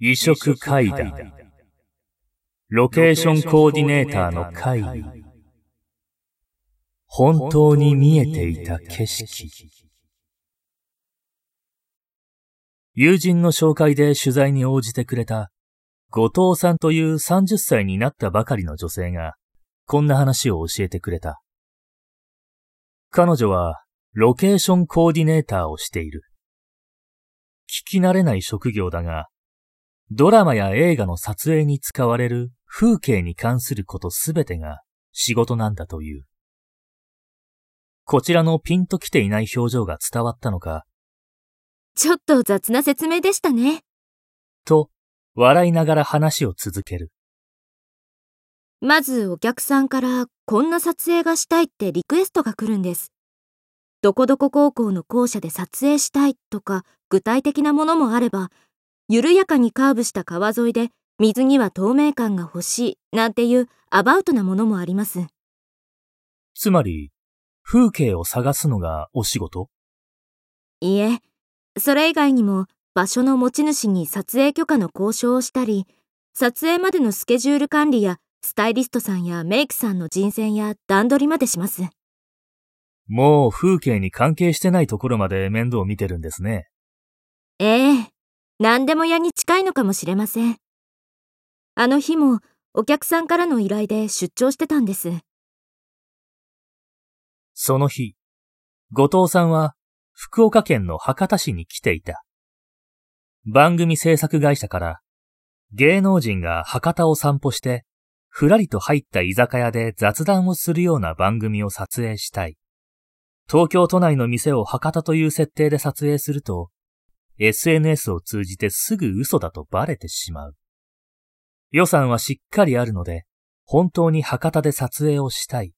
移植会談。ロケーションコーディネーターの会議。本当に見えていた景色。友人の紹介で取材に応じてくれた後藤さんという30歳になったばかりの女性がこんな話を教えてくれた。彼女はロケーションコーディネーターをしている。聞き慣れない職業だが、ドラマや映画の撮影に使われる風景に関することすべてが仕事なんだという。こちらのピンときていない表情が伝わったのか。ちょっと雑な説明でしたね。と、笑いながら話を続ける。まずお客さんからこんな撮影がしたいってリクエストが来るんです。どこどこ高校の校舎で撮影したいとか具体的なものもあれば、緩やかにカーブした川沿いで水には透明感が欲しいなんていうアバウトなものもあります。つまり、風景を探すのがお仕事？いいえ、それ以外にも場所の持ち主に撮影許可の交渉をしたり、撮影までのスケジュール管理やスタイリストさんやメイクさんの人選や段取りまでします。もう風景に関係してないところまで面倒見てるんですね。ええ、何でも屋に近いのかもしれません。あの日もお客さんからの依頼で出張してたんです。その日、後藤さんは福岡県の博多市に来ていた。番組制作会社から芸能人が博多を散歩してふらりと入った居酒屋で雑談をするような番組を撮影したい。東京都内の店を博多という設定で撮影すると、SNS を通じてすぐ嘘だとバレてしまう。予算はしっかりあるので、本当に博多で撮影をしたい。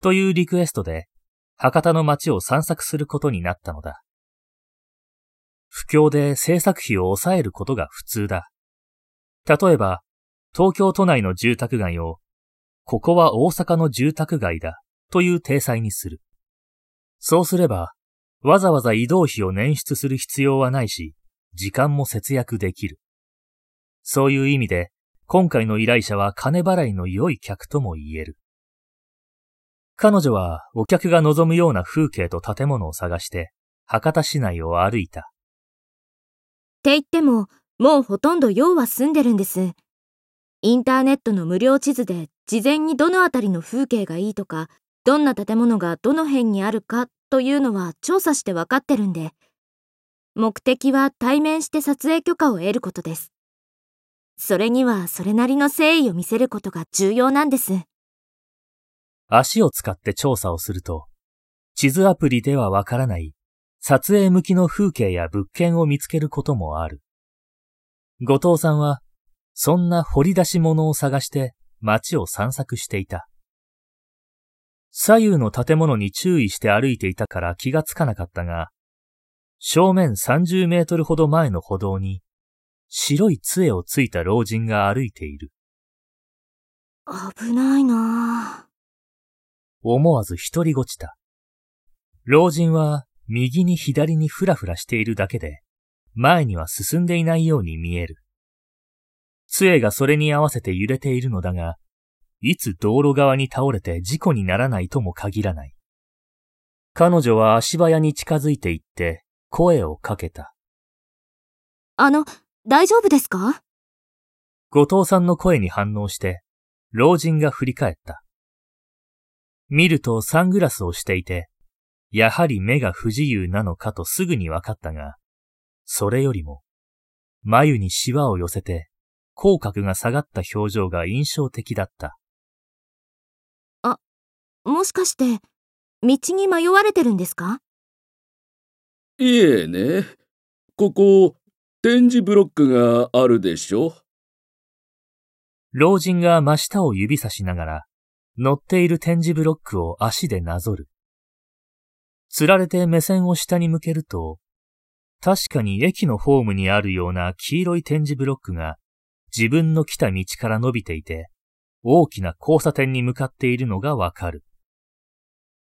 というリクエストで、博多の街を散策することになったのだ。不況で制作費を抑えることが普通だ。例えば、東京都内の住宅街を、ここは大阪の住宅街だという体裁にする。そうすれば、わざわざ移動費を捻出する必要はないし、時間も節約できる。そういう意味で、今回の依頼者は金払いの良い客とも言える。彼女はお客が望むような風景と建物を探して、博多市内を歩いた。って言っても、もうほとんど用は済んでるんです。インターネットの無料地図で事前にどの辺りの風景がいいとか、どんな建物がどの辺にあるかというのは調査して分かってるんで、目的は対面して撮影許可を得ることです。それにはそれなりの誠意を見せることが重要なんです。足を使って調査をすると、地図アプリではわからない撮影向きの風景や物件を見つけることもある。後藤さんはそんな掘り出し物を探して街を散策していた。左右の建物に注意して歩いていたから気がつかなかったが、正面30メートルほど前の歩道に白い杖をついた老人が歩いている。危ないなぁ。思わず一人ごちた。老人は右に左にふらふらしているだけで、前には進んでいないように見える。杖がそれに合わせて揺れているのだが、いつ道路側に倒れて事故にならないとも限らない。彼女は足早に近づいていって声をかけた。あの、大丈夫ですか？後藤さんの声に反応して、老人が振り返った。見るとサングラスをしていて、やはり目が不自由なのかとすぐに分かったが、それよりも、眉にシワを寄せて口角が下がった表情が印象的だった。あ、もしかして、道に迷われてるんですか？いえね。ここ、展示ブロックがあるでしょ？老人が真下を指さしながら、乗っている展示ブロックを足でなぞる。釣られて目線を下に向けると、確かに駅のホームにあるような黄色い展示ブロックが自分の来た道から伸びていて、大きな交差点に向かっているのがわかる。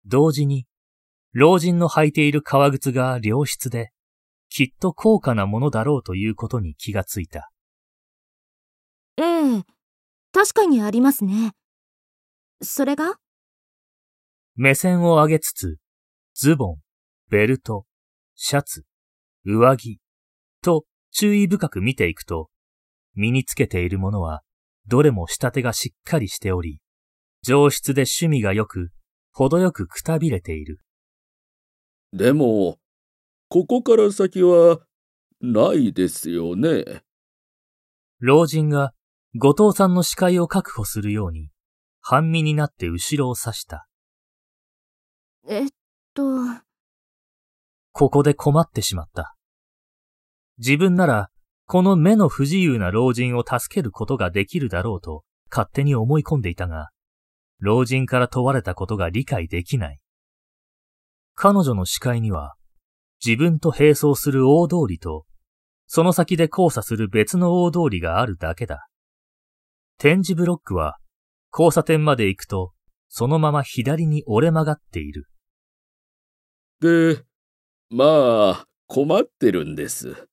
同時に、老人の履いている革靴が良質で、きっと高価なものだろうということに気がついた。ええ、確かにありますね。それが？目線を上げつつ、ズボン、ベルト、シャツ、上着、と注意深く見ていくと、身につけているものは、どれも仕立てがしっかりしており、上質で趣味が良く、程よくくたびれている。でも、ここから先は、ないですよね。老人が後藤さんの視界を確保するように、半身になって後ろを指した。えっと。ここで困ってしまった。自分なら、この目の不自由な老人を助けることができるだろうと勝手に思い込んでいたが、老人から問われたことが理解できない。彼女の視界には、自分と並走する大通りと、その先で交差する別の大通りがあるだけだ。展示ブロックは、交差点まで行くと、そのまま左に折れ曲がっている。で、まあ、困ってるんです。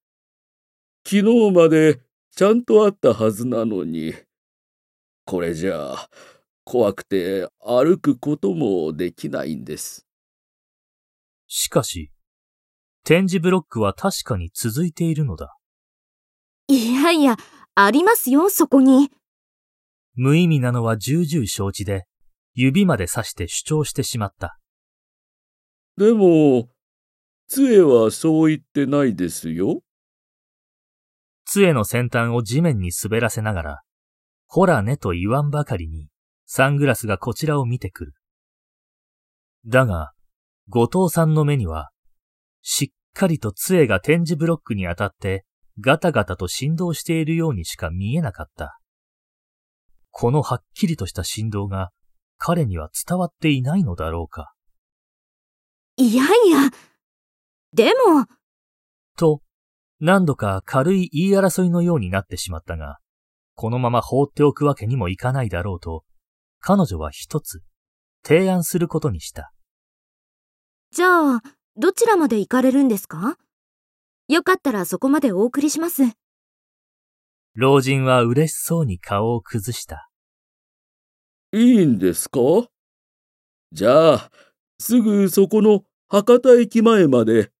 昨日までちゃんとあったはずなのに、これじゃあ、怖くて歩くこともできないんです。しかし、展示ブロックは確かに続いているのだ。いやいや、ありますよ、そこに。無意味なのは重々承知で、指まで刺して主張してしまった。でも、杖はそう言ってないですよ。杖の先端を地面に滑らせながら、ほらねと言わんばかりに、サングラスがこちらを見てくる。だが、後藤さんの目には、しっかりと杖が展示ブロックに当たってガタガタと振動しているようにしか見えなかった。このはっきりとした振動が彼には伝わっていないのだろうか。いやいや、でも。と、何度か軽い言い争いのようになってしまったが、このまま放っておくわけにもいかないだろうと、彼女は一つ、提案することにした。じゃあ、どちらまで行かれるんですか？よかったらそこまでお送りします。老人は嬉しそうに顔を崩した。いいんですか？じゃあ、すぐそこの博多駅前まで、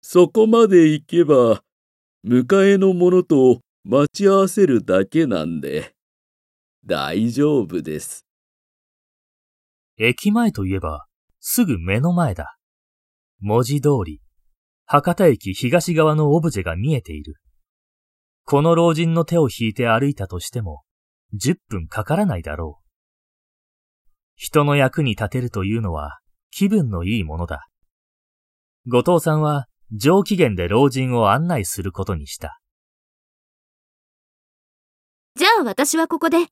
そこまで行けば、迎えの者と待ち合わせるだけなんで、大丈夫です。駅前といえば、すぐ目の前だ。文字通り、博多駅東側のオブジェが見えている。この老人の手を引いて歩いたとしても、10分かからないだろう。人の役に立てるというのは気分のいいものだ。後藤さんは上機嫌で老人を案内することにした。じゃあ私はここで。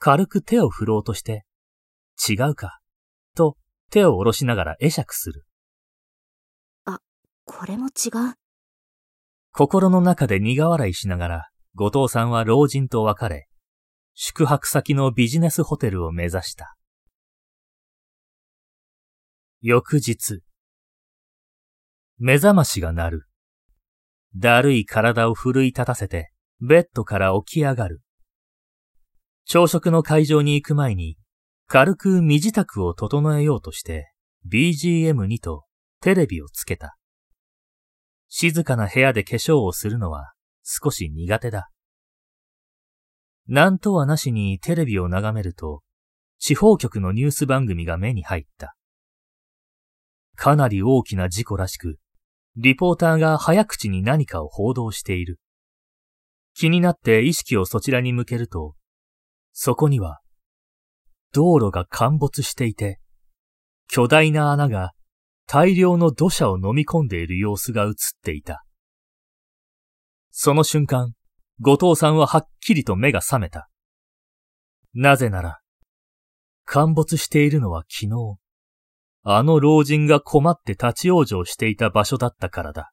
軽く手を振ろうとして、違うか、と手を下ろしながら会釈する。あ、これも違う。心の中で苦笑いしながら、後藤さんは老人と別れ、宿泊先のビジネスホテルを目指した。翌日、目覚ましが鳴る。だるい体を奮い立たせて、ベッドから起き上がる。朝食の会場に行く前に、軽く身支度を整えようとして、BGM にとテレビをつけた。静かな部屋で化粧をするのは少し苦手だ。なんとはなしにテレビを眺めると、地方局のニュース番組が目に入った。かなり大きな事故らしく、リポーターが早口に何かを報道している。気になって意識をそちらに向けると、そこには、道路が陥没していて、巨大な穴が大量の土砂を飲み込んでいる様子が映っていた。その瞬間、後藤さんははっきりと目が覚めた。なぜなら、陥没しているのは昨日、あの老人が困って立ち往生していた場所だったからだ。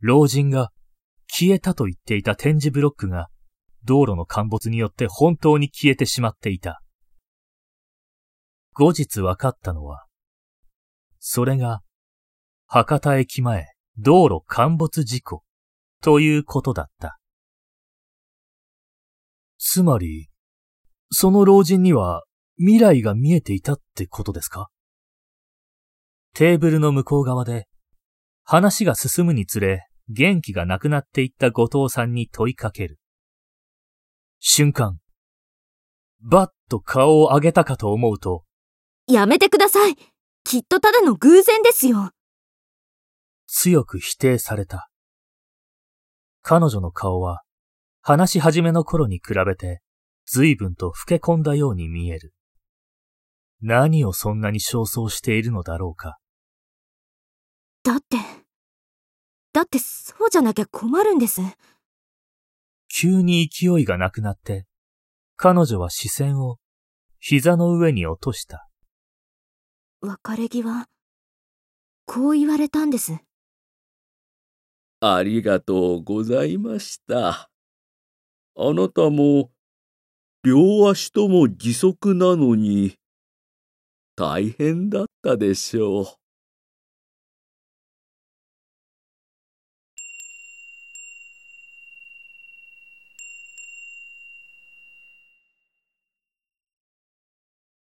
老人が消えたと言っていた展示ブロックが道路の陥没によって本当に消えてしまっていた。後日分かったのは、それが、博多駅前道路陥没事故ということだった。つまり、その老人には未来が見えていたってことですか？テーブルの向こう側で、話が進むにつれ元気がなくなっていった後藤さんに問いかける。瞬間、バッと顔を上げたかと思うと、やめてくださいきっとただの偶然ですよ強く否定された。彼女の顔は、話し始めの頃に比べて、随分と老け込んだように見える。何をそんなに焦燥しているのだろうか。だって、だってそうじゃなきゃ困るんです。急に勢いがなくなって、彼女は視線を膝の上に落とした。別れ際、こう言われたんです。ありがとうございました。あなたも、両足とも義足なのに、大変だったでしょう。